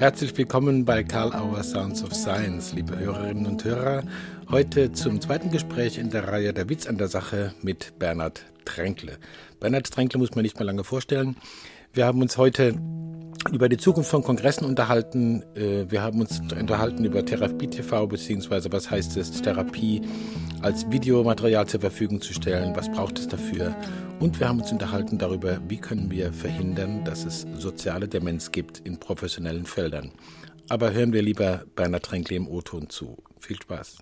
Herzlich willkommen bei Karl Auer Sounds of Science, liebe Hörerinnen und Hörer. Heute zum zweiten Gespräch in der Reihe Der Witz an der Sache mit Bernhard Tränkle. Bernhard Tränkle muss man nicht mehr lange vorstellen. Wir haben uns heute über die Zukunft von Kongressen unterhalten. Äh, wir haben uns unterhalten über Therapie TV, beziehungsweise was heißt es, Therapie als Videomaterial zur Verfügung zu stellen, was braucht es dafür. Und wir haben uns unterhalten darüber, wie können wir verhindern, dass es soziale Demenz gibt in professionellen Feldern. Aber hören wir lieber Bernhard Tränkle im O-Ton zu. Viel Spaß.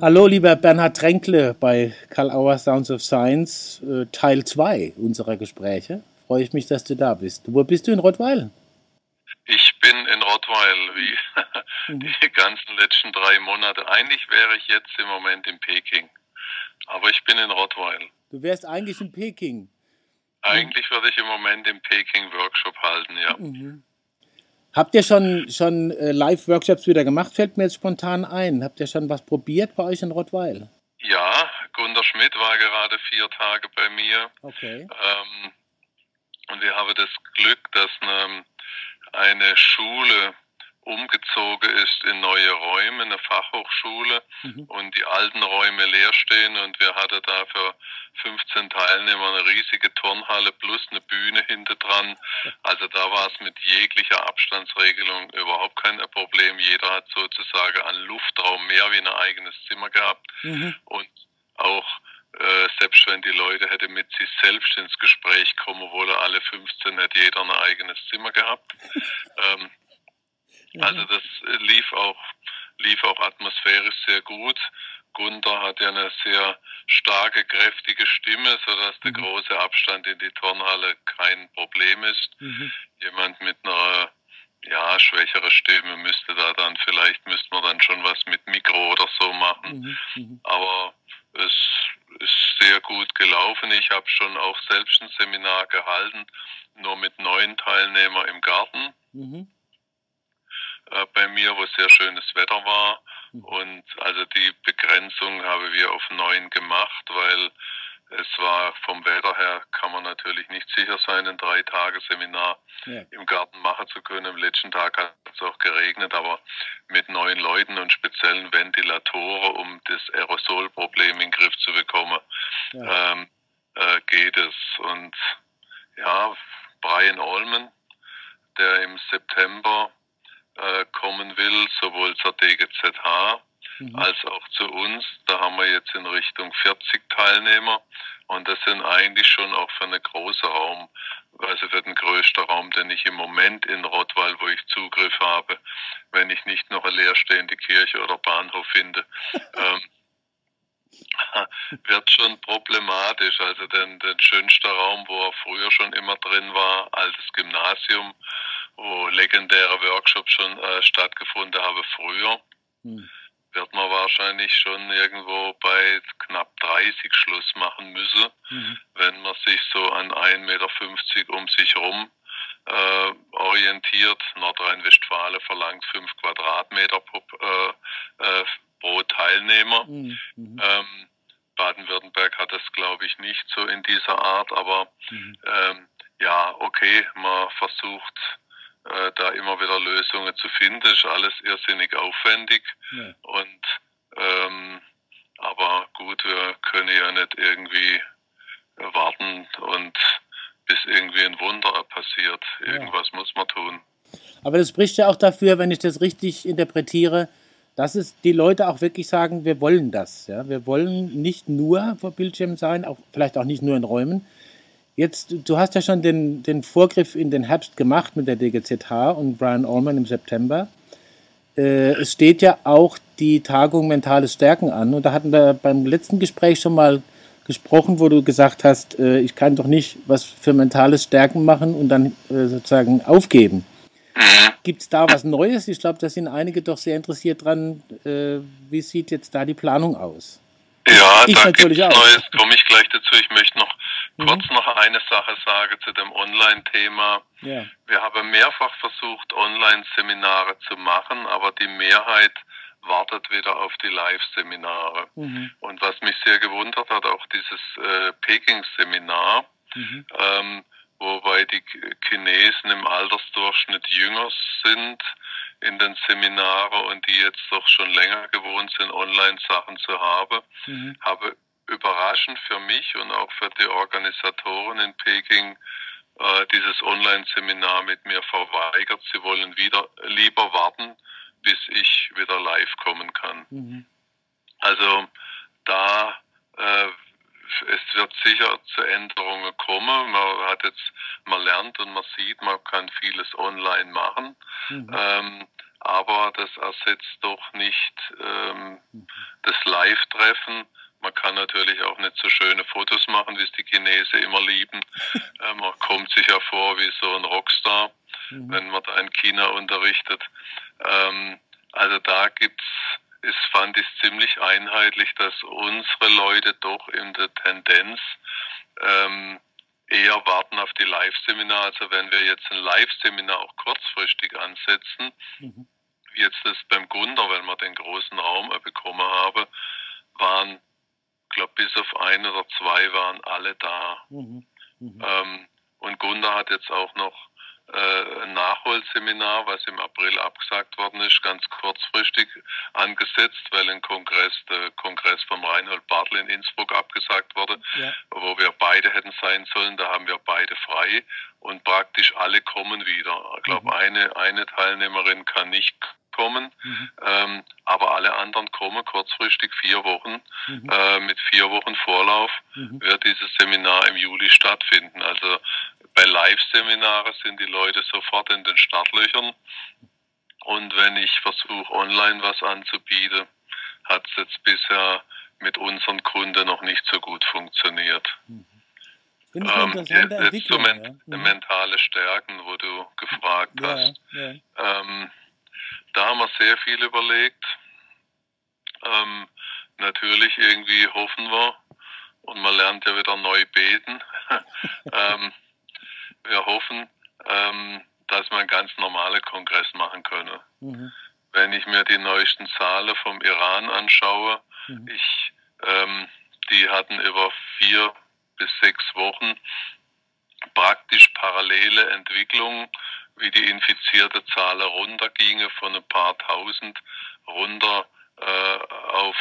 Hallo, lieber Bernhard Tränkle bei Karl Auer Sounds of Science, äh, Teil 2 unserer Gespräche. Freue ich mich, dass du da bist. Wo bist du in Rottweil? Ich bin in Rottweil, wie mhm. die ganzen letzten drei Monate. Eigentlich wäre ich jetzt im Moment in Peking, aber ich bin in Rottweil. Du wärst eigentlich in Peking? Eigentlich würde ich im Moment im Peking Workshop halten, ja. Mhm. Habt ihr schon, schon äh, Live-Workshops wieder gemacht? Fällt mir jetzt spontan ein. Habt ihr schon was probiert bei euch in Rottweil? Ja, Gunter Schmidt war gerade vier Tage bei mir. Okay. Ähm, und wir haben das Glück, dass eine, eine Schule umgezogen ist in neue Räume, eine Fachhochschule mhm. und die alten Räume leer stehen und wir hatten da für 15 Teilnehmer eine riesige Turnhalle plus eine Bühne hinter dran. Also da war es mit jeglicher Abstandsregelung überhaupt kein Problem. Jeder hat sozusagen an Luftraum mehr wie ein eigenes Zimmer gehabt mhm. und auch äh, selbst wenn die Leute hätte mit sich selbst ins Gespräch kommen wollen, alle 15 hätte jeder ein eigenes Zimmer gehabt. ähm, also das lief auch, lief auch atmosphärisch sehr gut. Gunther hat ja eine sehr starke, kräftige Stimme, sodass der mhm. große Abstand in die Turnhalle kein Problem ist. Mhm. Jemand mit einer ja, schwächere Stimme müsste da dann, vielleicht müsste man dann schon was mit Mikro oder so machen. Mhm. mhm. Aber es ist sehr gut gelaufen. Ich habe schon auch selbst ein Seminar gehalten, nur mit neun Teilnehmern im Garten. Mhm äh, bei mir, wo sehr schönes Wetter war. Hm. Und also die Begrenzung haben wir auf neun gemacht, weil es war vom Wetter her kann man natürlich nicht sicher sein, ein drei Tage Seminar ja. im Garten machen zu können. Am letzten Tag hat es auch geregnet, aber mit neun Leuten und speziellen Ventilatoren, um das Aerosolproblem in den Griff zu bekommen, ja. ähm, äh, geht es. Und ja, Brian Allman, der im September äh, kommen will, sowohl zur DGZH mhm. als auch zu uns. Da haben wir jetzt in Richtung 40 Teilnehmer und das sind eigentlich schon auch für einen großen Raum, also für den größten Raum, den ich im Moment in Rottweil, wo ich Zugriff habe, wenn ich nicht noch eine leerstehende Kirche oder Bahnhof finde. ähm, wird schon problematisch. Also den, den schönsten Raum, wo er früher schon immer drin war, altes Gymnasium, wo legendäre Workshops schon äh, stattgefunden haben früher, hm. wird man wahrscheinlich schon irgendwo bei knapp 30 Schluss machen müssen, mhm. wenn man sich so an 1,50 Meter um sich rum äh, orientiert. Nordrhein-Westfalen verlangt 5 Quadratmeter pro, äh, äh, pro Teilnehmer. Mhm. Ähm, Baden-Württemberg hat das, glaube ich, nicht so in dieser Art, aber mhm. ähm, ja, okay, man versucht äh, da immer wieder Lösungen zu finden. Ist alles irrsinnig aufwendig. Ja. Und ähm, aber gut, wir können ja nicht irgendwie warten und bis irgendwie ein Wunder passiert. Irgendwas ja. muss man tun. Aber das spricht ja auch dafür, wenn ich das richtig interpretiere, dass es die Leute auch wirklich sagen, wir wollen das. Ja? Wir wollen nicht nur vor Bildschirmen sein, auch, vielleicht auch nicht nur in Räumen, Jetzt, du hast ja schon den, den Vorgriff in den Herbst gemacht mit der DGZH und Brian Allman im September. Äh, es steht ja auch die Tagung Mentales Stärken an. Und da hatten wir beim letzten Gespräch schon mal gesprochen, wo du gesagt hast, äh, ich kann doch nicht was für mentales Stärken machen und dann äh, sozusagen aufgeben. Gibt es da was Neues? Ich glaube, da sind einige doch sehr interessiert dran. Äh, wie sieht jetzt da die Planung aus? Ja, ich da natürlich auch. Neues, komme ich gleich dazu. Ich möchte noch. Kurz noch eine Sache sagen zu dem Online-Thema. Ja. Wir haben mehrfach versucht, Online-Seminare zu machen, aber die Mehrheit wartet wieder auf die Live-Seminare. Mhm. Und was mich sehr gewundert hat, auch dieses äh, Peking-Seminar, mhm. ähm, wobei die Chinesen im Altersdurchschnitt jünger sind in den Seminaren und die jetzt doch schon länger gewohnt sind, Online-Sachen zu haben, mhm. habe überraschend für mich und auch für die Organisatoren in Peking äh, dieses Online-Seminar mit mir verweigert. Sie wollen wieder lieber warten, bis ich wieder live kommen kann. Mhm. Also da äh, es wird sicher zu Änderungen kommen. Man hat jetzt, man lernt und man sieht, man kann vieles online machen. Mhm. Ähm, aber das ersetzt doch nicht ähm, mhm. das Live-Treffen. Man kann natürlich auch nicht so schöne Fotos machen, wie es die Chinesen immer lieben. äh, man kommt sich ja vor wie so ein Rockstar, mhm. wenn man da in China unterrichtet. Ähm, also da gibt's es fand ich ziemlich einheitlich, dass unsere Leute doch in der Tendenz ähm, eher warten auf die Live-Seminar. Also wenn wir jetzt ein Live-Seminar auch kurzfristig ansetzen, mhm. jetzt das beim Gunder, wenn wir den großen Raum bekommen haben, waren, glaube bis auf ein oder zwei waren alle da. Mhm. Mhm. Ähm, und Gunder hat jetzt auch noch äh, ein Nachholseminar, was im April abgesagt worden ist, ganz kurzfristig angesetzt, weil ein Kongress, der Kongress vom Reinhold Bartel in Innsbruck abgesagt wurde, ja. wo wir beide hätten sein sollen. Da haben wir beide frei und praktisch alle kommen wieder. Ich glaube, mhm. eine, eine Teilnehmerin kann nicht kommen, mhm. ähm, aber alle anderen kommen kurzfristig vier Wochen. Mhm. Äh, mit vier Wochen Vorlauf mhm. wird dieses Seminar im Juli stattfinden. Also bei Live-Seminaren sind die Leute sofort in den Startlöchern. Und wenn ich versuche, online was anzubieten, hat es jetzt bisher mit unseren Kunden noch nicht so gut funktioniert. Mhm. Finde ich ähm, interessante jetzt, Entwicklung. Jetzt so men ja. Mhm. mentale Stärken, wo du gefragt ja, hast. Ja. Ähm, da haben wir sehr viel überlegt. Ähm, natürlich irgendwie hoffen wir und man lernt ja wieder neu beten. ähm, wir hoffen, ähm, dass wir einen ganz normalen Kongress machen können. Mhm. Wenn ich mir die neuesten Zahlen vom Iran anschaue, mhm. ich, ähm, die hatten über vier bis sechs Wochen praktisch parallele Entwicklungen wie die infizierte Zahl runterginge von ein paar tausend runter äh, auf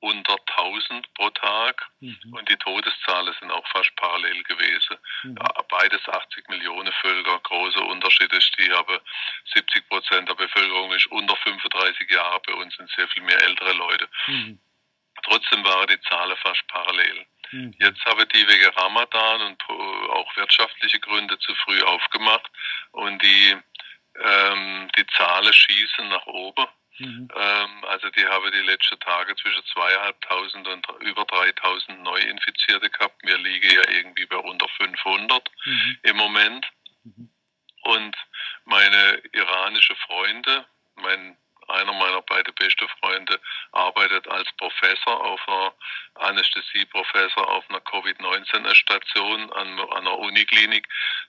unter 1000 pro Tag mhm. und die Todeszahlen sind auch fast parallel gewesen. Mhm. Ja, beides 80 Millionen Völker, großer Unterschied ist, die haben 70 Prozent der Bevölkerung ist unter 35 Jahre, bei uns sind sehr viel mehr ältere Leute. Mhm. Trotzdem waren die Zahlen fast parallel. Mhm. Jetzt habe die wegen Ramadan und auch wirtschaftliche Gründe zu früh aufgemacht und die, ähm, die Zahlen schießen nach oben. Mhm. Ähm, also die haben die letzten Tage zwischen zweieinhalbtausend und über 3000 Neuinfizierte gehabt. Wir liegen ja irgendwie bei unter 500 mhm. im Moment. Mhm. Und meine iranische Freunde, mein einer meiner beiden besten Freunde arbeitet als Professor auf einer Anästhesieprofessor auf einer Covid-19-Station an, an einer Uniklinik,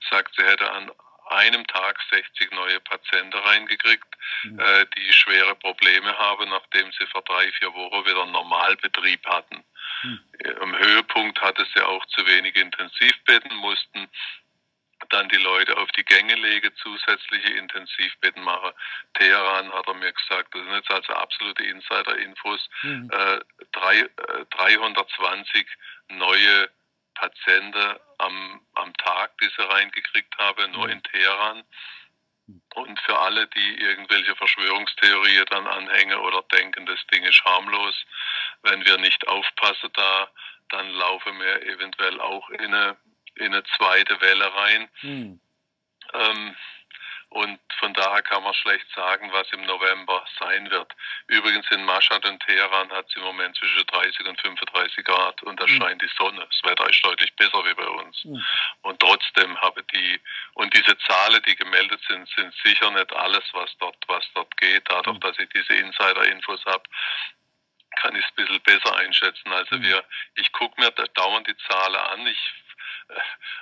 sagt, sie hätte an einem Tag 60 neue Patienten reingekriegt, mhm. äh, die schwere Probleme haben, nachdem sie vor drei, vier Wochen wieder einen Normalbetrieb hatten. Mhm. Im Höhepunkt hatte sie auch zu wenig Intensivbetten, mussten dann die Leute auf die Gänge lege, zusätzliche Intensivbetten mache. Teheran hat er mir gesagt, das sind jetzt also absolute Insider-Infos, mhm. äh, drei, äh, 320 neue Patienten am, am Tag, die sie reingekriegt habe, nur mhm. in Teheran. Und für alle, die irgendwelche Verschwörungstheorien dann anhängen oder denken, das Ding ist harmlos, wenn wir nicht aufpassen da, dann laufen wir eventuell auch in eine in eine zweite Welle rein. Hm. Ähm, und von daher kann man schlecht sagen, was im November sein wird. Übrigens in Mashhad und Teheran hat es im Moment zwischen 30 und 35 Grad und da mhm. scheint die Sonne. Das Wetter ist deutlich besser wie bei uns. Mhm. Und trotzdem habe die, und diese Zahlen, die gemeldet sind, sind sicher nicht alles, was dort, was dort geht. Dadurch, mhm. dass ich diese Insider-Infos habe, kann ich es ein bisschen besser einschätzen. Also hm. wir, ich gucke mir dauernd die Zahlen an. Ich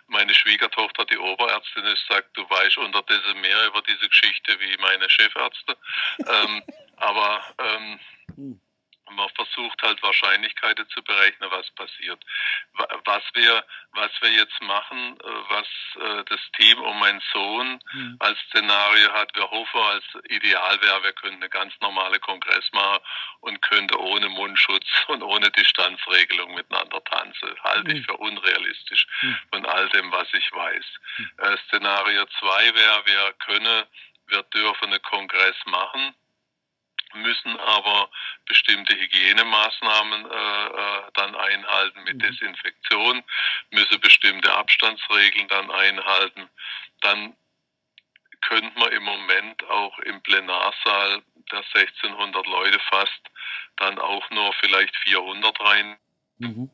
meine Schwiegertochter, die Oberärztin ist, sagt, du weißt unterdessen mehr über diese Geschichte wie meine Chefärzte. ähm, aber ähm, man versucht halt Wahrscheinlichkeiten zu berechnen, was passiert. Was wir, was wir jetzt machen, äh, was äh, das Team um meinen Sohn mhm. als Szenario hat, wir hoffen, als ideal wäre, wir könnten eine ganz normale Kongress machen und könnte ohne Mundschutz und ohne Distanzregelung miteinander tanzen. Halte mhm. ich für unrealistisch mhm. von all dem, was ich weiß. Mhm. Äh, Szenario zwei wäre, wir können, wir dürfen einen Kongress machen müssen aber bestimmte Hygienemaßnahmen äh, äh, dann einhalten mit mhm. Desinfektion, müssen bestimmte Abstandsregeln dann einhalten. Dann könnte man im Moment auch im Plenarsaal, der 1600 Leute fasst, dann auch nur vielleicht 400 rein. Mhm.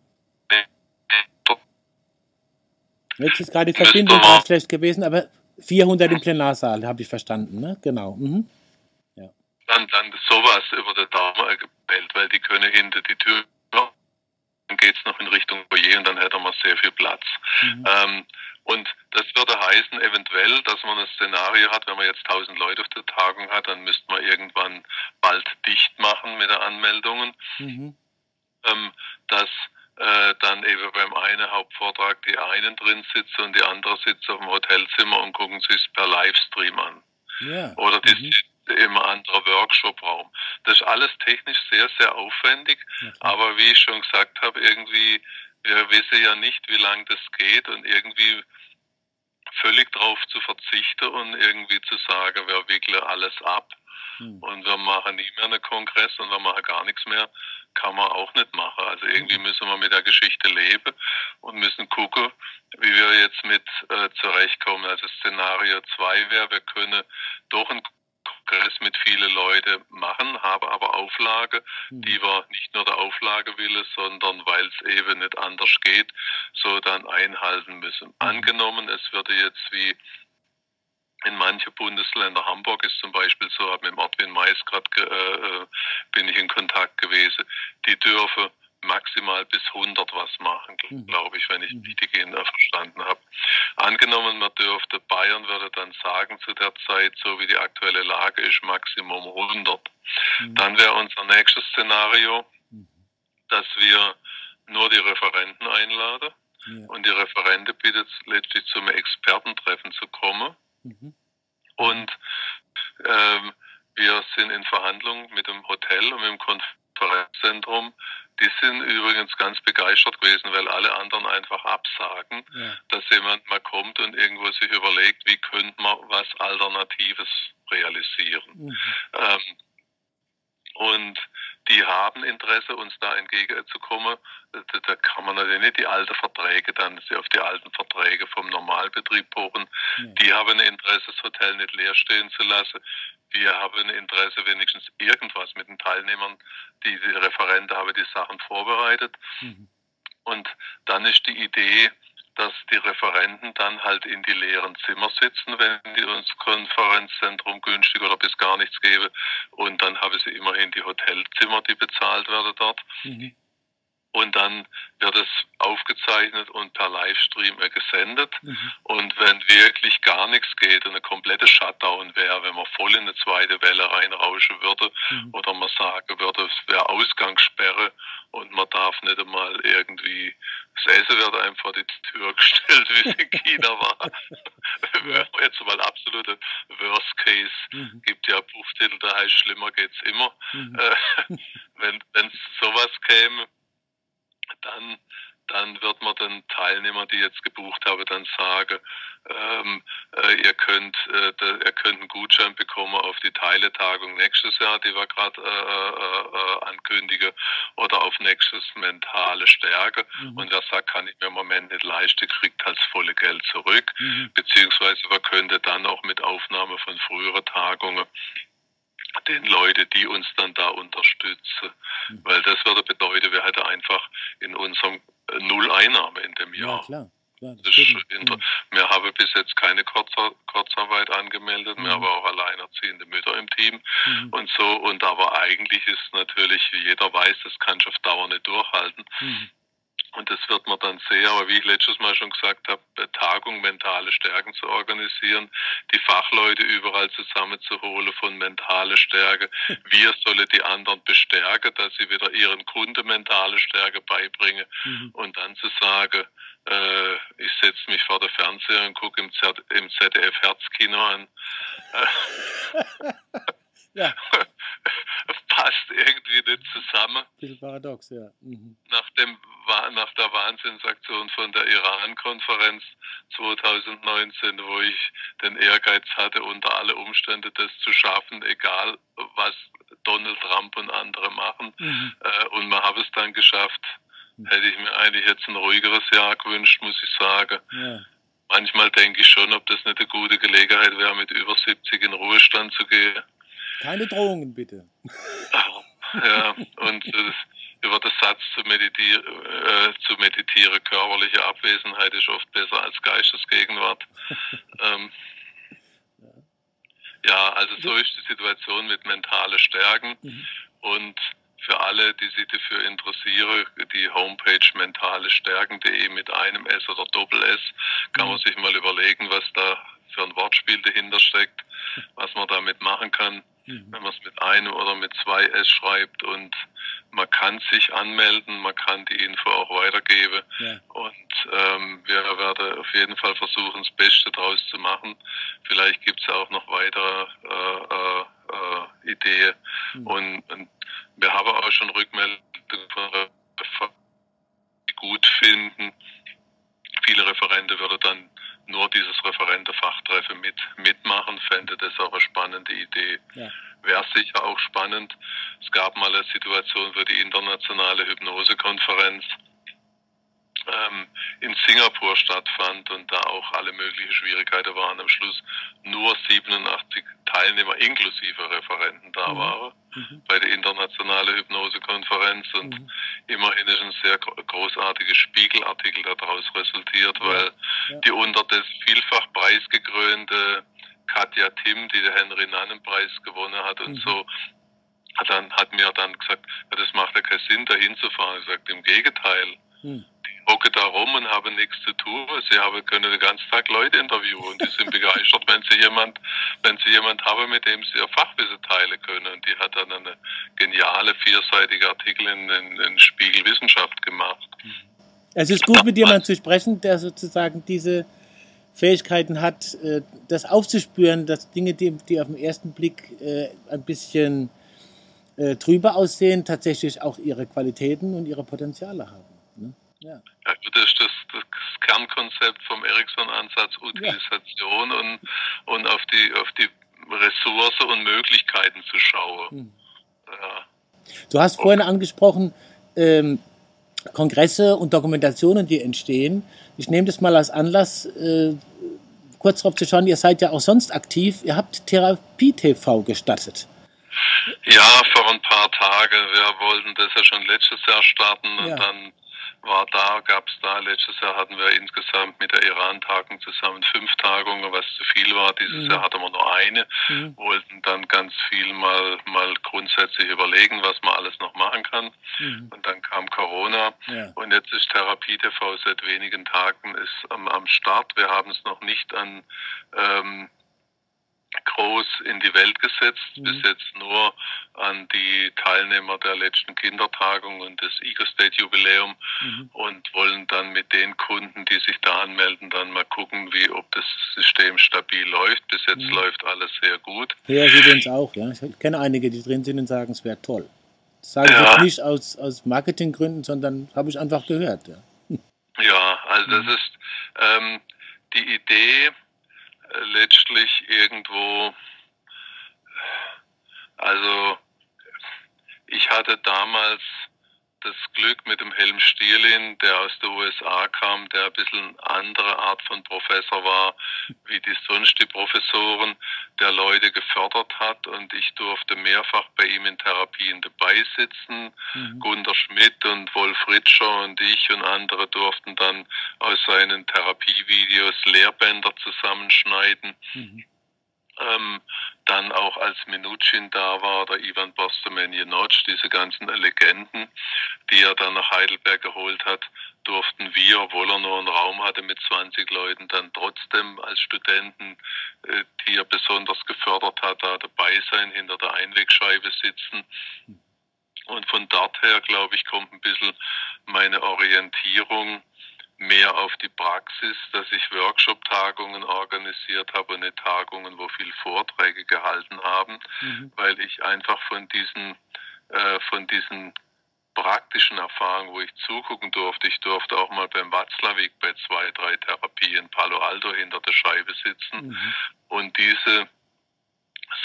Jetzt ist gerade die Verbindung schlecht gewesen, aber 400 im Plenarsaal, habe ich verstanden, ne? Genau. Mhm dann, dann sowas über der Dame gemeldet, weil die können hinter die Tür, dann geht's noch in Richtung Foyer und dann hätte man sehr viel Platz. Mhm. Ähm, und das würde heißen, eventuell, dass man ein Szenario hat, wenn man jetzt 1000 Leute auf der Tagung hat, dann müsste man irgendwann bald dicht machen mit den Anmeldungen. Mhm. Ähm, dass äh, dann eben beim einen Hauptvortrag die einen drin sitzen und die andere sitzen auf dem Hotelzimmer und gucken sich es per Livestream an. Ja. Oder die mhm immer anderer Workshopraum. Das ist alles technisch sehr, sehr aufwendig, okay. aber wie ich schon gesagt habe, irgendwie, wir wissen ja nicht, wie lange das geht und irgendwie völlig darauf zu verzichten und irgendwie zu sagen, wir wickeln alles ab hm. und wir machen nie mehr einen Kongress und wir machen gar nichts mehr, kann man auch nicht machen. Also irgendwie hm. müssen wir mit der Geschichte leben und müssen gucken, wie wir jetzt mit äh, zurechtkommen. Also Szenario 2 wäre, wir können doch ein Kongress mit vielen Leuten machen, habe aber Auflage, hm. die wir nicht nur der Auflage willen, sondern weil es eben nicht anders geht, so dann einhalten müssen. Hm. Angenommen, es würde jetzt wie in manche Bundesländer, Hamburg ist zum Beispiel so, mit Martin Mais gerade äh, äh, bin ich in Kontakt gewesen, die dürfen maximal bis 100 was machen, mhm. glaube ich, wenn ich richtig verstanden habe. Angenommen, man dürfte, Bayern würde dann sagen zu der Zeit, so wie die aktuelle Lage ist, Maximum 100. Mhm. Dann wäre unser nächstes Szenario, mhm. dass wir nur die Referenten einladen ja. und die Referente bittet letztlich zum Expertentreffen zu kommen. Mhm. Und ähm, wir sind in Verhandlungen mit dem Hotel und mit dem Konferenzzentrum, die sind übrigens ganz begeistert gewesen, weil alle anderen einfach absagen, ja. dass jemand mal kommt und irgendwo sich überlegt, wie könnte man was Alternatives realisieren. Mhm. Ähm, und die haben Interesse, uns da entgegenzukommen. Da, da kann man natürlich nicht die alten Verträge dann auf die alten Verträge vom Normalbetrieb pochen. Ja. Die haben ein Interesse, das Hotel nicht leer stehen zu lassen wir haben Interesse, wenigstens irgendwas mit den Teilnehmern. Die, die Referente haben die Sachen vorbereitet. Mhm. Und dann ist die Idee, dass die Referenten dann halt in die leeren Zimmer sitzen, wenn die uns Konferenzzentrum günstig oder bis gar nichts geben. Und dann haben sie immerhin die Hotelzimmer, die bezahlt werden dort. Mhm und dann wird es aufgezeichnet und per Livestream gesendet. Mhm. Und wenn wirklich gar nichts geht und eine komplette Shutdown wäre, wenn man voll in eine zweite Welle reinrauschen würde mhm. oder man sagen würde, es wäre Ausgangssperre und man darf nicht einmal irgendwie, das Essen wird vor die Tür gestellt, wie es in China war. ja. Jetzt mal absolute Worst Case. Mhm. Gibt ja Buchtitel, da heißt schlimmer geht's immer. Mhm. Äh, wenn es sowas käme, dann, dann wird man den Teilnehmern, die jetzt gebucht haben, dann sagen, ähm, äh, ihr könnt, äh, de, ihr könnt einen Gutschein bekommen auf die Teiletagung nächstes Jahr, die wir gerade äh, äh, äh, ankündigen, oder auf nächstes mentale Stärke. Mhm. Und wer sagt, kann ich mir im Moment nicht leisten, kriegt halt das volle Geld zurück. Mhm. Beziehungsweise man könnte dann auch mit Aufnahme von früheren Tagungen den Leute, die uns dann da unterstützen. Mhm. Weil das würde bedeuten, wir hätten einfach in unserem äh, Null Einnahme in dem Jahr. Ja, klar. Ja, das das wir haben bis jetzt keine Kurzer, Kurzarbeit angemeldet, mhm. wir haben auch alleinerziehende Mütter im Team mhm. und so. Und aber eigentlich ist natürlich, wie jeder weiß, das kann ich auf Dauer nicht durchhalten. Mhm. Und das wird man dann sehen. Aber wie ich letztes Mal schon gesagt habe, Tagung mentale Stärken zu organisieren, die Fachleute überall zusammenzuholen von mentale Stärke. Wir sollen die anderen bestärken, dass sie wieder ihren Kunden mentale Stärke beibringen. Mhm. Und dann zu sagen, äh, ich setze mich vor der Fernseher und gucke im, im ZDF Herzkino an. ja. passt irgendwie nicht zusammen. Bisschen paradox, ja. Mhm. Nach, dem, nach der Wahnsinnsaktion von der Iran-Konferenz 2019, wo ich den Ehrgeiz hatte, unter alle Umstände das zu schaffen, egal was Donald Trump und andere machen. Mhm. Äh, und man habe es dann geschafft. Mhm. Hätte ich mir eigentlich jetzt ein ruhigeres Jahr gewünscht, muss ich sagen. Ja. Manchmal denke ich schon, ob das nicht eine gute Gelegenheit wäre, mit über 70 in Ruhestand zu gehen. Keine Drohungen, bitte. Ja, und äh, über den Satz zu, meditieren, äh, zu meditieren, körperliche Abwesenheit ist oft besser als Geistesgegenwart. ähm, ja, also so ist die Situation mit mentale Stärken mhm. und für alle, die sich dafür interessieren, die Homepage mentalestärken.de mit einem S oder Doppel S, kann man mhm. sich mal überlegen, was da für ein Wortspiel dahinter steckt, was man damit machen kann mhm. wenn man es mit einem oder mit zwei S schreibt und man kann sich anmelden, man kann die Info auch weitergeben ja. und ähm, wir werden auf jeden Fall versuchen, das Beste daraus zu machen. Vielleicht gibt es auch noch weitere äh, äh, äh, Ideen mhm. und, und, wir haben auch schon Rückmeldungen von die gut finden. Viele Referente würden dann nur dieses Referentenfachtreffen mit, mitmachen, fände das auch eine spannende Idee. Ja. Wäre sicher auch spannend. Es gab mal eine Situation für die internationale Hypnosekonferenz ähm, in Singapur stattfand und da auch alle möglichen Schwierigkeiten waren. Am Schluss nur 87 Teilnehmer inklusive Referenten da mhm. waren mhm. bei der internationalen Hypnosekonferenz und mhm. immerhin ist ein sehr großartiger Spiegelartikel daraus resultiert, weil ja. die unter das vielfach preisgekrönte Katja Tim, die den Henry Nannen Preis gewonnen hat und mhm. so, hat dann hat mir dann gesagt, ja, das macht ja keinen Sinn, da hinzufahren. Ich sagte, im Gegenteil. Mhm hocke da rum und habe nichts zu tun. Sie haben, können den ganzen Tag Leute interviewen und die sind begeistert, wenn sie jemand, wenn sie jemand haben, mit dem sie ihr Fachwissen teilen können. Und die hat dann eine geniale vierseitige Artikel in, in, in Spiegel Wissenschaft gemacht. Es ist gut, mit jemandem zu sprechen, der sozusagen diese Fähigkeiten hat, äh, das aufzuspüren, dass Dinge, die, die auf den ersten Blick äh, ein bisschen äh, trüber aussehen, tatsächlich auch ihre Qualitäten und ihre Potenziale haben. Ja. Also das ist das, das Kernkonzept vom Ericsson-Ansatz, Utilisation ja. und, und auf die, auf die Ressourcen und Möglichkeiten zu schauen. Hm. Ja. Du hast okay. vorhin angesprochen, ähm, Kongresse und Dokumentationen, die entstehen. Ich nehme das mal als Anlass, äh, kurz darauf zu schauen, ihr seid ja auch sonst aktiv. Ihr habt Therapie-TV gestattet. Ja, vor ein paar Tagen. Wir wollten das ja schon letztes Jahr starten und dann war da, gab es da, letztes Jahr hatten wir insgesamt mit der Iran-Tagung zusammen fünf Tagungen, was zu viel war. Dieses mhm. Jahr hatten wir nur eine, mhm. wollten dann ganz viel mal, mal grundsätzlich überlegen, was man alles noch machen kann. Mhm. Und dann kam Corona ja. und jetzt ist Therapie TV seit wenigen Tagen ist am, am Start. Wir haben es noch nicht an ähm, groß in die Welt gesetzt, mhm. bis jetzt nur an die Teilnehmer der letzten Kindertagung und des Eagle State Jubiläum mhm. und wollen dann mit den Kunden, die sich da anmelden, dann mal gucken, wie ob das System stabil läuft. Bis jetzt mhm. läuft alles sehr gut. Ja, übrigens auch, ja. Ich kenne einige, die drin sind und sagen, es wäre toll. Das sage ich ja. jetzt nicht aus, aus Marketinggründen, sondern habe ich einfach gehört. Ja, ja also das mhm. ist ähm, die Idee, letztlich irgendwo, also ich hatte damals das Glück mit dem Helm Stierlin, der aus der USA kam, der ein bisschen andere Art von Professor war, wie die sonst die Professoren, der Leute gefördert hat und ich durfte mehrfach bei ihm in Therapien dabei sitzen. Mhm. Gunter Schmidt und Wolf Ritscher und ich und andere durften dann aus seinen Therapievideos Lehrbänder zusammenschneiden. Mhm. Ähm, dann auch als Minuchin da war, der Ivan Bostomenje-Notch, diese ganzen Legenden, die er dann nach Heidelberg geholt hat, durften wir, obwohl er nur einen Raum hatte mit 20 Leuten, dann trotzdem als Studenten, äh, die er besonders gefördert hat, da dabei sein, hinter der Einwegscheibe sitzen. Und von dort her, glaube ich, kommt ein bisschen meine Orientierung mehr auf die Praxis, dass ich Workshop-Tagungen organisiert habe und nicht Tagungen, wo viel Vorträge gehalten haben, mhm. weil ich einfach von diesen, äh, von diesen praktischen Erfahrungen, wo ich zugucken durfte, ich durfte auch mal beim Watzlawick bei zwei, drei Therapien Palo Alto hinter der Scheibe sitzen mhm. und diese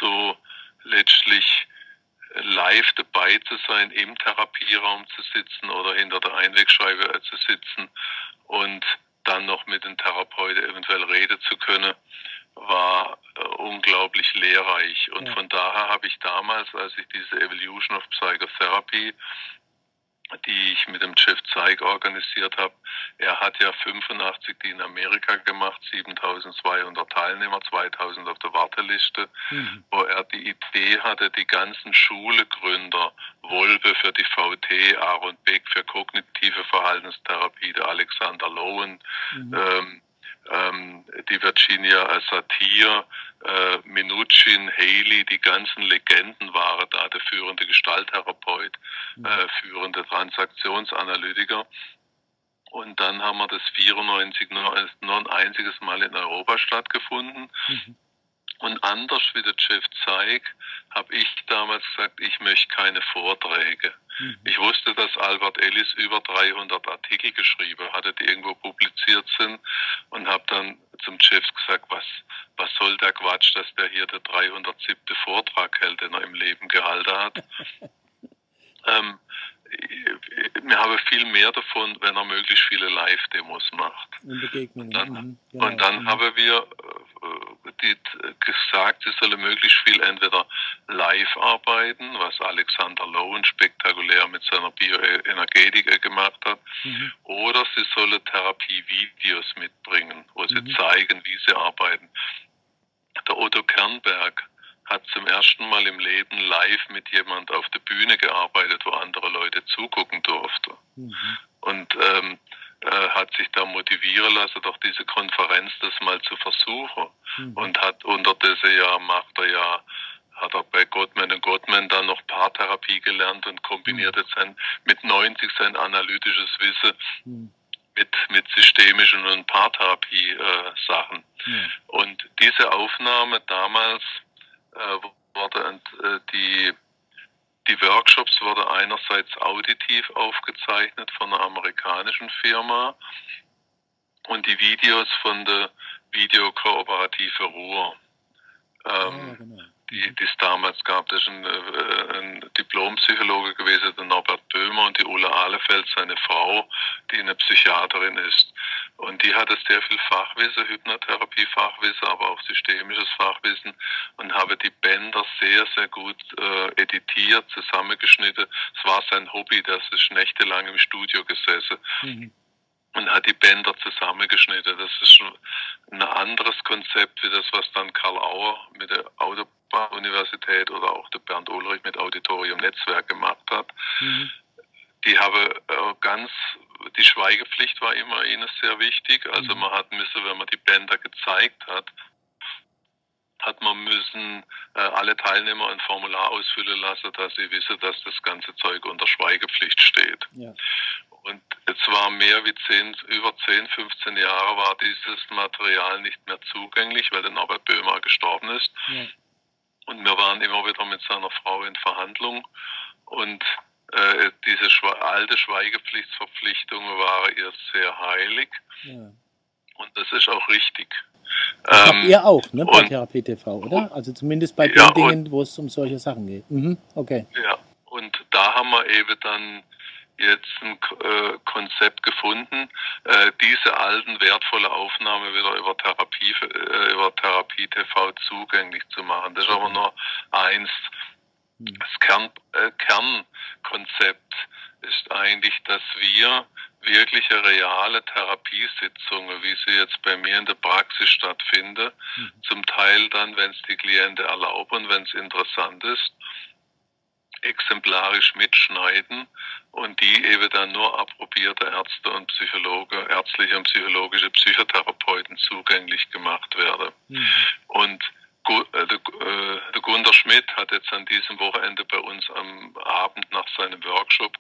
so letztlich live dabei zu sein, im Therapieraum zu sitzen oder hinter der Einwegscheibe zu sitzen und dann noch mit den Therapeuten eventuell reden zu können, war äh, unglaublich lehrreich. Und ja. von daher habe ich damals, als ich diese Evolution of Psychotherapy die ich mit dem Jeff Zeig organisiert habe. Er hat ja 85 die in Amerika gemacht, 7200 Teilnehmer, 2000 auf der Warteliste, mhm. wo er die Idee hatte, die ganzen Schulegründer, Wolbe für die VT, Aaron Beck für kognitive Verhaltenstherapie, der Alexander Lowen, mhm. ähm, ähm, die Virginia Satir, äh, Minuchin, Haley, die ganzen Legenden waren da, der führende Gestalttherapeut, mhm. äh, führende Transaktionsanalytiker. Und dann haben wir das 94 nur, nur ein einziges Mal in Europa stattgefunden. Mhm. Und anders wie der Jeff Zeig, habe ich damals gesagt, ich möchte keine Vorträge. Mhm. Ich wusste, dass Albert Ellis über 300 Artikel geschrieben hatte, die irgendwo publiziert sind und habe dann zum Jeff gesagt, was, was soll der Quatsch, dass der hier der 307. Vortrag hält, den er im Leben gehalten hat. ähm, mir habe viel mehr davon, wenn er möglichst viele Live-Demos macht. Und dann, mhm, genau. und dann mhm. haben wir äh, die, gesagt, sie solle möglichst viel entweder live arbeiten, was Alexander Lowen spektakulär mit seiner Bioenergetik gemacht hat, mhm. oder sie solle Therapie-Videos mitbringen, wo sie mhm. zeigen, wie sie arbeiten. Der Otto Kernberg hat zum ersten Mal im Leben live mit jemand auf der Bühne gearbeitet, wo andere Leute zugucken durften. Mhm. Und ähm, äh, hat sich da motivieren lassen, doch diese Konferenz das mal zu versuchen. Mhm. Und hat unter diesem Jahr macht er ja hat er bei Gottman und Gottman dann noch Paartherapie gelernt und kombiniert jetzt sein, mit 90 sein analytisches Wissen mhm. mit, mit systemischen und Paartherapie-Sachen. Äh, mhm. Und diese Aufnahme damals äh, wurde äh, die die Workshops wurden einerseits auditiv aufgezeichnet von einer amerikanischen Firma und die Videos von der Videokooperative Ruhr. Ähm, ja, genau die, die es damals gab. Das ist ein, äh, ein Diplompsychologe gewesen, der Norbert Böhmer und die Ulla Ahlefeld, seine Frau, die eine Psychiaterin ist. Und die hatte sehr viel Fachwissen, Hypnotherapie-Fachwissen, aber auch systemisches Fachwissen und habe die Bänder sehr, sehr gut äh, editiert, zusammengeschnitten. Es war sein Hobby, das ist nächtelang im Studio gesessen. Mhm und hat die Bänder zusammengeschnitten. Das ist ein anderes Konzept wie das, was dann Karl Auer mit der Autobahn-Universität oder auch der Bernd Ulrich mit Auditorium Netzwerk gemacht hat. Mhm. Die habe äh, ganz, die Schweigepflicht war immer ihnen sehr wichtig. Also mhm. man hat müssen, wenn man die Bänder gezeigt hat, hat man müssen äh, alle Teilnehmer ein Formular ausfüllen lassen, dass sie wissen, dass das ganze Zeug unter Schweigepflicht steht. Ja. Und es war mehr wie zehn, über 10, 15 Jahre war dieses Material nicht mehr zugänglich, weil der Norbert Böhmer gestorben ist. Ja. Und wir waren immer wieder mit seiner Frau in Verhandlung und äh, diese Schwe alte Schweigepflichtsverpflichtung war ihr sehr heilig. Ja. Und das ist auch richtig. Das ähm, ihr auch, ne, bei und, Therapie TV, oder? Also zumindest bei den ja, Dingen, wo es um solche Sachen geht. Mhm, okay. Ja, und da haben wir eben dann jetzt ein äh, Konzept gefunden, äh, diese alten wertvolle Aufnahme wieder über Therapie äh, über Therapie TV zugänglich zu machen. Das ist aber nur eins. Hm. Das Kern, äh, Kernkonzept ist eigentlich, dass wir wirkliche reale Therapiesitzungen, wie sie jetzt bei mir in der Praxis stattfinden, mhm. zum Teil dann, wenn es die Klienten erlauben, wenn es interessant ist, exemplarisch mitschneiden und die eben dann nur approbierte Ärzte und Psychologe, ärztliche und psychologische Psychotherapeuten zugänglich gemacht werden. Mhm. Und der, äh, der Gunter Schmidt hat jetzt an diesem Wochenende bei uns am Abend nach seinem Workshop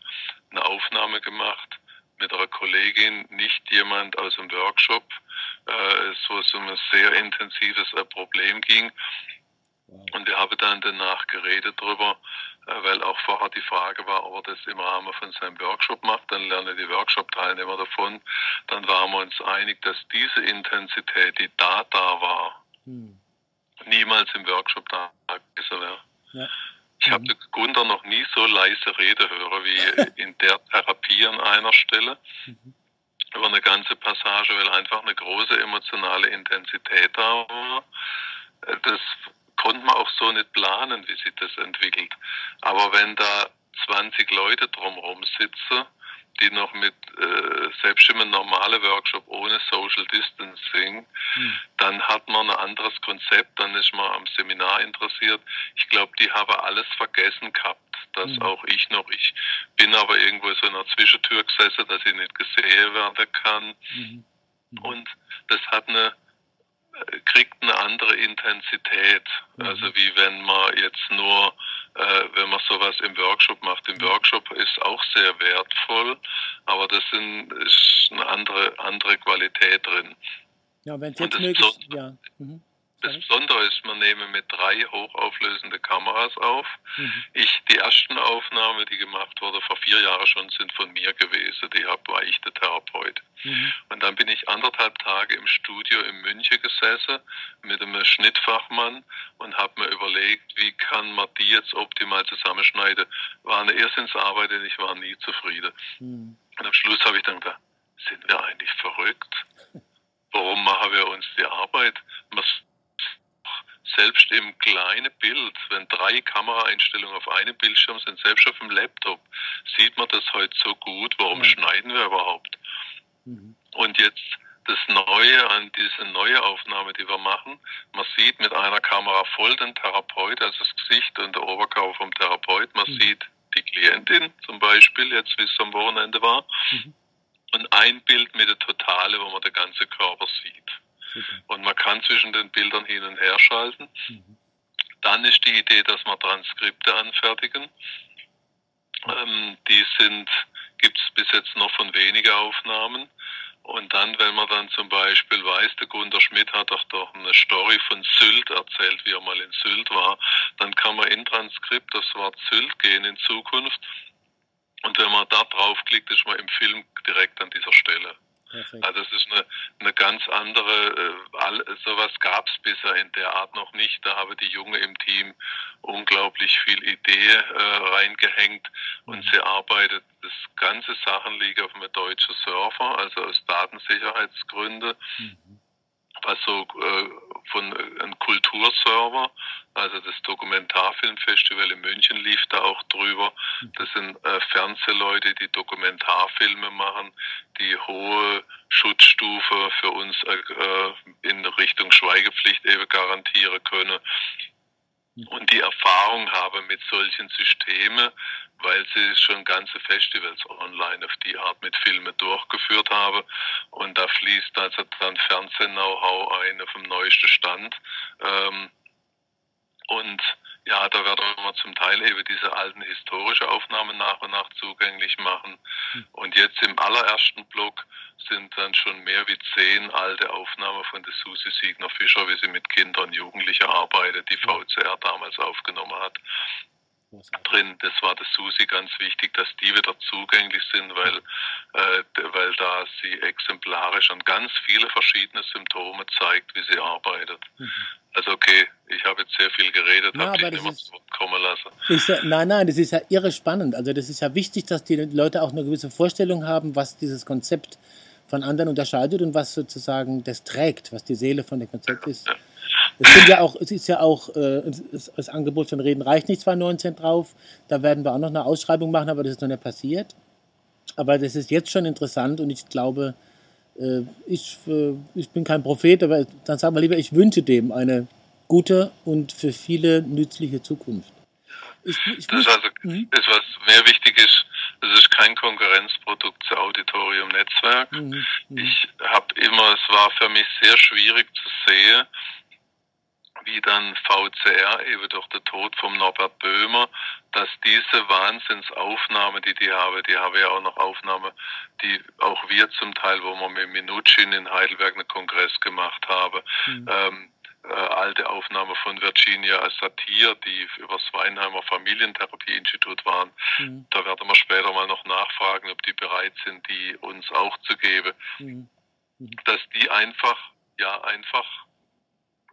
eine Aufnahme gemacht mit einer Kollegin, nicht jemand aus dem Workshop, äh, wo es um ein sehr intensives äh, Problem ging. Und wir haben dann danach geredet darüber, äh, weil auch vorher die Frage war, ob er das im Rahmen von seinem Workshop macht, dann lernen die Workshop-Teilnehmer davon. Dann waren wir uns einig, dass diese Intensität, die da da war, hm. Niemals im Workshop da gewesen wäre. Ja. Ich habe mhm. Gunther noch nie so leise Rede hören wie in der Therapie an einer Stelle. Mhm. Über eine ganze Passage, weil einfach eine große emotionale Intensität da war. Das konnte man auch so nicht planen, wie sich das entwickelt. Aber wenn da 20 Leute drumherum sitzen, die noch mit äh, selbst im normalen Workshop ohne Social Distancing, hm. dann hat man ein anderes Konzept, dann ist man am Seminar interessiert. Ich glaube, die haben alles vergessen gehabt, dass hm. auch ich noch, ich bin aber irgendwo so in einer Zwischentür gesessen, dass ich nicht gesehen werden kann. Hm. Und das hat eine kriegt eine andere Intensität. Mhm. Also wie wenn man jetzt nur, äh, wenn man sowas im Workshop macht. Im Workshop ist auch sehr wertvoll, aber das sind, ist eine andere, andere Qualität drin. Ja, wenn es jetzt möglich ist, ja. Mhm. Das Besondere ist, man nehme mit drei hochauflösende Kameras auf. Mhm. Ich, die ersten Aufnahmen, die gemacht wurden vor vier Jahren schon, sind von mir gewesen. Die hab, war ich der Therapeut. Mhm. Und dann bin ich anderthalb Tage im Studio in München gesessen mit einem Schnittfachmann und habe mir überlegt, wie kann man die jetzt optimal zusammenschneiden. War eine Irrsinnsarbeit und ich war nie zufrieden. Mhm. Und am Schluss habe ich dann gedacht, sind wir eigentlich verrückt? Warum machen wir uns die Arbeit? Man selbst im kleinen Bild, wenn drei Kameraeinstellungen auf einem Bildschirm sind, selbst auf dem Laptop, sieht man das heute so gut. Warum ja. schneiden wir überhaupt? Mhm. Und jetzt das Neue an diese neue Aufnahme, die wir machen, man sieht mit einer Kamera voll den Therapeut, also das Gesicht und der Oberkörper vom Therapeut, man mhm. sieht die Klientin zum Beispiel, jetzt wie es am Wochenende war, mhm. und ein Bild mit der Totale, wo man den ganzen Körper sieht. Und man kann zwischen den Bildern hin und her schalten. Mhm. Dann ist die Idee, dass wir Transkripte anfertigen. Ähm, die sind, gibt es bis jetzt noch von wenigen Aufnahmen. Und dann, wenn man dann zum Beispiel weiß, der Gunter Schmidt hat doch doch eine Story von Sylt erzählt, wie er mal in Sylt war, dann kann man in Transkript das Wort Sylt gehen in Zukunft. Und wenn man da draufklickt, ist man im Film direkt an dieser Stelle. Perfekt. Also es ist eine, eine ganz andere, äh, all, sowas gab es bisher in der Art noch nicht. Da habe die Junge im Team unglaublich viel Idee äh, reingehängt und mhm. sie arbeitet, das ganze Sachen liegt auf einem deutschen Server, also aus Datensicherheitsgründen. Mhm was so äh, von äh, einem Kulturserver, also das Dokumentarfilmfestival in München lief da auch drüber. Das sind äh, Fernsehleute, die Dokumentarfilme machen, die hohe Schutzstufe für uns äh, in Richtung Schweigepflicht eben garantieren können und die Erfahrung haben mit solchen Systemen, weil sie schon ganze Festivals online auf die Art mit Filmen durchgeführt haben. Und da fließt also dann Fernseh-Know-how ein auf dem neuesten Stand. Ähm, und ja, da werden wir zum Teil eben diese alten historische Aufnahmen nach und nach zugänglich machen. Hm. Und jetzt im allerersten Block sind dann schon mehr wie zehn alte Aufnahmen von der Susi Siegner Fischer, wie sie mit Kindern und Jugendlichen arbeitet, die VCR damals aufgenommen hat drin. Das war der Susi ganz wichtig, dass die wieder zugänglich sind, weil, äh, weil da sie exemplarisch an ganz viele verschiedene Symptome zeigt, wie sie arbeitet. Mhm. Also okay, ich habe jetzt sehr viel geredet, ja, habe dich nicht mehr Wort kommen lassen. Ja, nein, nein, das ist ja irre spannend. Also das ist ja wichtig, dass die Leute auch eine gewisse Vorstellung haben, was dieses Konzept von anderen unterscheidet und was sozusagen das trägt, was die Seele von dem Konzept ist. Ja. Es, sind ja auch, es ist ja auch äh, das Angebot von Reden reicht nicht 2019 drauf. Da werden wir auch noch eine Ausschreibung machen, aber das ist noch nicht passiert. Aber das ist jetzt schon interessant und ich glaube, äh, ich, äh, ich bin kein Prophet, aber dann sagen wir lieber, ich wünsche dem eine gute und für viele nützliche Zukunft. Ich, ich das also mhm. ist was mehr wichtig ist, es ist kein Konkurrenzprodukt zu Auditorium Netzwerk. Mhm. mhm. Ich habe immer, es war für mich sehr schwierig zu sehen, wie dann VCR eben durch den Tod vom Norbert Böhmer, dass diese Wahnsinnsaufnahme, die die habe, die habe ja auch noch Aufnahme, die auch wir zum Teil, wo wir mit Minuchin in Heidelberg einen Kongress gemacht haben, mhm. ähm, äh, alte Aufnahme von Virginia Satir, die über das Weinheimer Familientherapieinstitut waren. Mhm. Da werden wir später mal noch nachfragen, ob die bereit sind, die uns auch zu geben. Mhm. Mhm. Dass die einfach, ja, einfach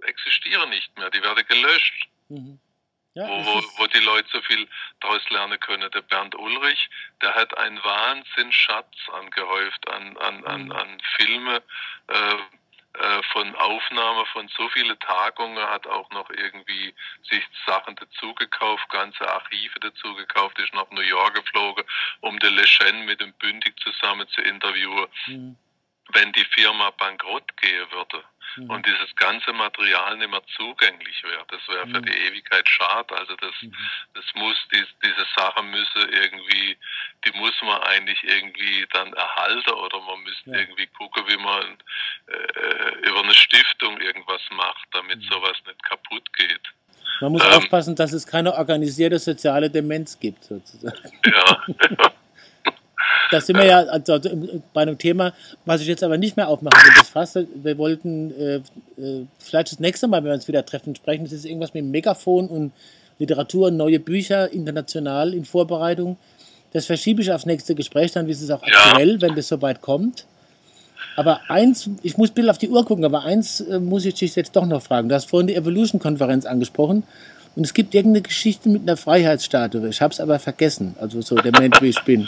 existieren nicht mehr. Die werden gelöscht. Mhm. Ja, wo, wo, wo, die Leute so viel daraus lernen können. Der Bernd Ulrich, der hat einen Wahnsinnsschatz angehäuft an, an, an, mhm. an Filme, äh, äh, von Aufnahme von so vielen Tagungen, hat auch noch irgendwie sich Sachen dazugekauft, ganze Archive dazugekauft, ist nach New York geflogen, um den Lechen mit dem Bündig zusammen zu interviewen. Mhm. Wenn die Firma bankrott gehen würde, mhm. und dieses ganze Material nicht mehr zugänglich wäre. Das wäre für mhm. die Ewigkeit schade. Also das, mhm. das muss, die, diese Sachen müsse irgendwie, die muss man eigentlich irgendwie dann erhalten oder man müsste ja. irgendwie gucken, wie man äh, über eine Stiftung irgendwas macht, damit mhm. sowas nicht kaputt geht. Man muss ähm, aufpassen, dass es keine organisierte soziale Demenz gibt, sozusagen. Ja. Da sind wir ja also bei einem Thema, was ich jetzt aber nicht mehr aufmachen will. Das fast, wir wollten äh, äh, vielleicht das nächste Mal, wenn wir uns wieder treffen, sprechen. Das ist irgendwas mit Megafon und Literatur, neue Bücher international in Vorbereitung. Das verschiebe ich aufs nächste Gespräch, dann ist es auch aktuell, ja. wenn das soweit kommt. Aber eins, ich muss Bill auf die Uhr gucken, aber eins äh, muss ich dich jetzt doch noch fragen. Du hast vorhin die Evolution-Konferenz angesprochen. Und es gibt irgendeine Geschichte mit einer Freiheitsstatue. Ich habe es aber vergessen. Also so der Mensch, wie ich bin.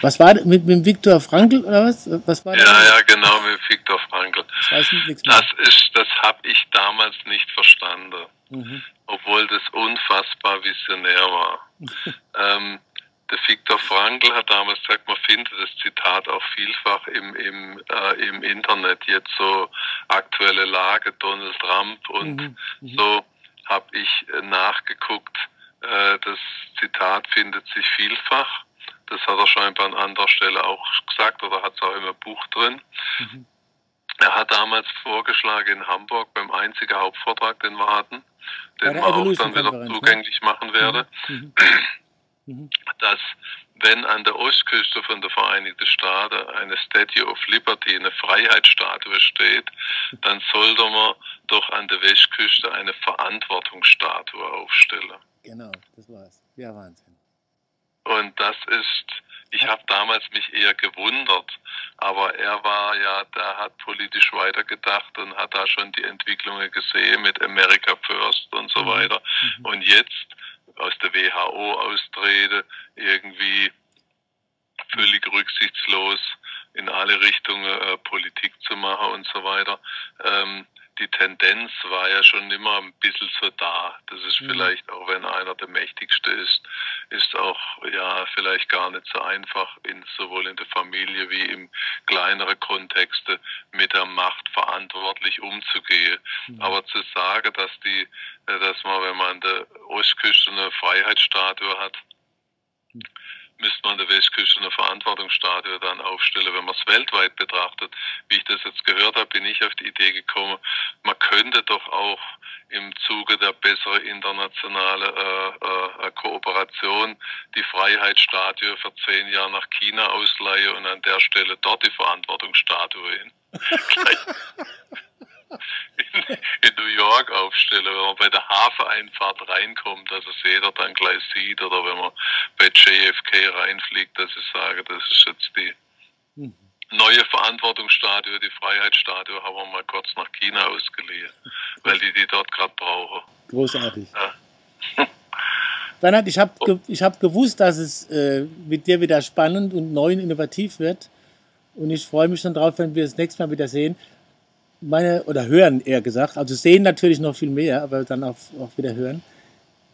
Was war das, mit, mit Viktor Frankl oder was? was war ja, das? ja, genau, mit Viktor Frankl. Ich weiß. Das ist, das habe ich damals nicht verstanden. Mhm. Obwohl das unfassbar visionär war. ähm, der Viktor Frankl hat damals gesagt, man findet das Zitat auch vielfach im, im, äh, im Internet, jetzt so aktuelle Lage, Donald Trump und mhm. Mhm. so habe ich äh, nachgeguckt. Äh, das Zitat findet sich vielfach. Das hat er scheinbar an anderer Stelle auch gesagt oder hat es auch im Buch drin. Mhm. Er hat damals vorgeschlagen in Hamburg beim einzigen Hauptvortrag, den wir hatten, den wir auch dann wieder ne? zugänglich ne? machen werde, mhm. Mhm. dass wenn an der Ostküste von der Vereinigten Staaten eine Statue of Liberty, eine Freiheitsstatue steht, dann sollte man doch an der Westküste eine Verantwortungsstatue aufstellen. Genau, das war's. Ja, Wahnsinn. Und das ist, ich habe damals mich eher gewundert, aber er war ja, der hat politisch weitergedacht und hat da schon die Entwicklungen gesehen mit America First und so mhm. weiter. Mhm. Und jetzt aus der WHO austrete, irgendwie völlig rücksichtslos in alle Richtungen äh, Politik zu machen und so weiter. Ähm, die Tendenz war ja schon immer ein bisschen so da. Das ist mhm. vielleicht, auch wenn einer der mächtigste ist, ist auch ja vielleicht gar nicht so einfach, in, sowohl in der Familie wie im kleineren Kontexte mit der Macht verantwortlich umzugehen. Mhm. Aber zu sagen, dass die, äh, dass man, wenn man an der Ostküste eine Freiheitsstatue hat, mhm müsste man an der Westküste eine Verantwortungsstatue dann aufstellen, wenn man es weltweit betrachtet. Wie ich das jetzt gehört habe, bin ich auf die Idee gekommen, man könnte doch auch im Zuge der besseren internationalen äh, äh, Kooperation die Freiheitsstatue für zehn Jahre nach China ausleihen und an der Stelle dort die Verantwortungsstatue hin. in, in, New York aufstelle, wenn man bei der Hafeneinfahrt reinkommt, dass es jeder dann gleich sieht, oder wenn man bei JFK reinfliegt, dass ich sage, das ist jetzt die mhm. neue Verantwortungsstatue, die Freiheitsstatue, haben wir mal kurz nach China ausgeliehen, weil die die dort gerade brauchen. Großartig. Ja. Bernhard, ich habe ge hab gewusst, dass es äh, mit dir wieder spannend und neu und innovativ wird. Und ich freue mich schon drauf, wenn wir das nächste Mal wieder sehen meine, oder hören eher gesagt, also sehen natürlich noch viel mehr, aber dann auch, auch wieder hören.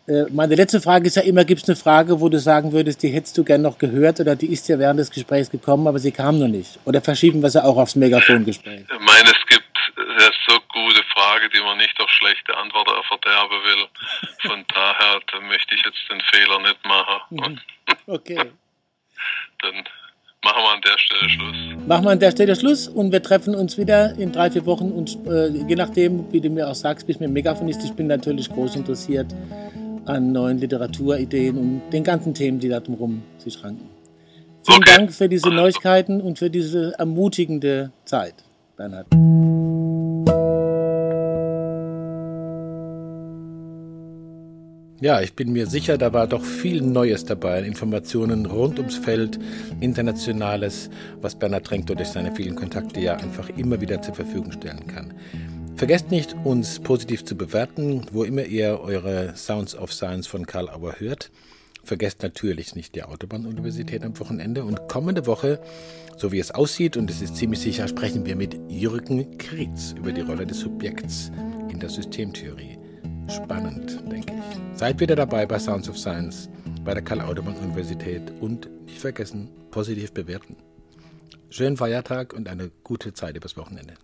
Äh, meine letzte Frage ist ja immer, gibt es eine Frage, wo du sagen würdest, die hättest du gern noch gehört oder die ist ja während des Gesprächs gekommen, aber sie kam noch nicht? Oder verschieben wir sie auch aufs Megafongespräch? Ich meine, es gibt eine so gute Frage, die man nicht auf schlechte Antworten verderben will. Von daher möchte ich jetzt den Fehler nicht machen. Mhm. Okay. Dann machen wir an der Stelle Schluss. Machen wir an der Stelle Schluss und wir treffen uns wieder in drei, vier Wochen und äh, je nachdem, wie du mir auch sagst, bist mir Megafonist. Ich bin natürlich groß interessiert an neuen Literaturideen und den ganzen Themen, die da drumherum sich ranken. Vielen okay. Dank für diese Neuigkeiten und für diese ermutigende Zeit, Bernhard. Ja, ich bin mir sicher, da war doch viel Neues dabei, Informationen rund ums Feld, Internationales, was Bernhard Trenkto durch seine vielen Kontakte ja einfach immer wieder zur Verfügung stellen kann. Vergesst nicht, uns positiv zu bewerten, wo immer ihr eure Sounds of Science von Karl Auer hört. Vergesst natürlich nicht die Autobahnuniversität am Wochenende. Und kommende Woche, so wie es aussieht, und es ist ziemlich sicher, sprechen wir mit Jürgen Krietz über die Rolle des Subjekts in der Systemtheorie. Spannend, denke ich. Seid wieder dabei bei Sounds of Science, bei der Karl-Autobahn-Universität und nicht vergessen, positiv bewerten. Schönen Feiertag und eine gute Zeit übers Wochenende.